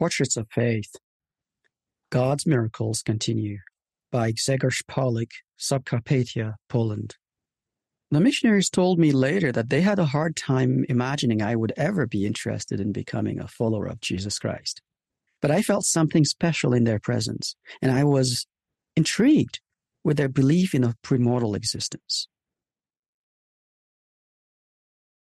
Portraits of Faith God's Miracles Continue by Grzegorz Pawlik, Subcarpathia, Poland. The missionaries told me later that they had a hard time imagining I would ever be interested in becoming a follower of Jesus Christ. But I felt something special in their presence, and I was intrigued with their belief in a premortal existence.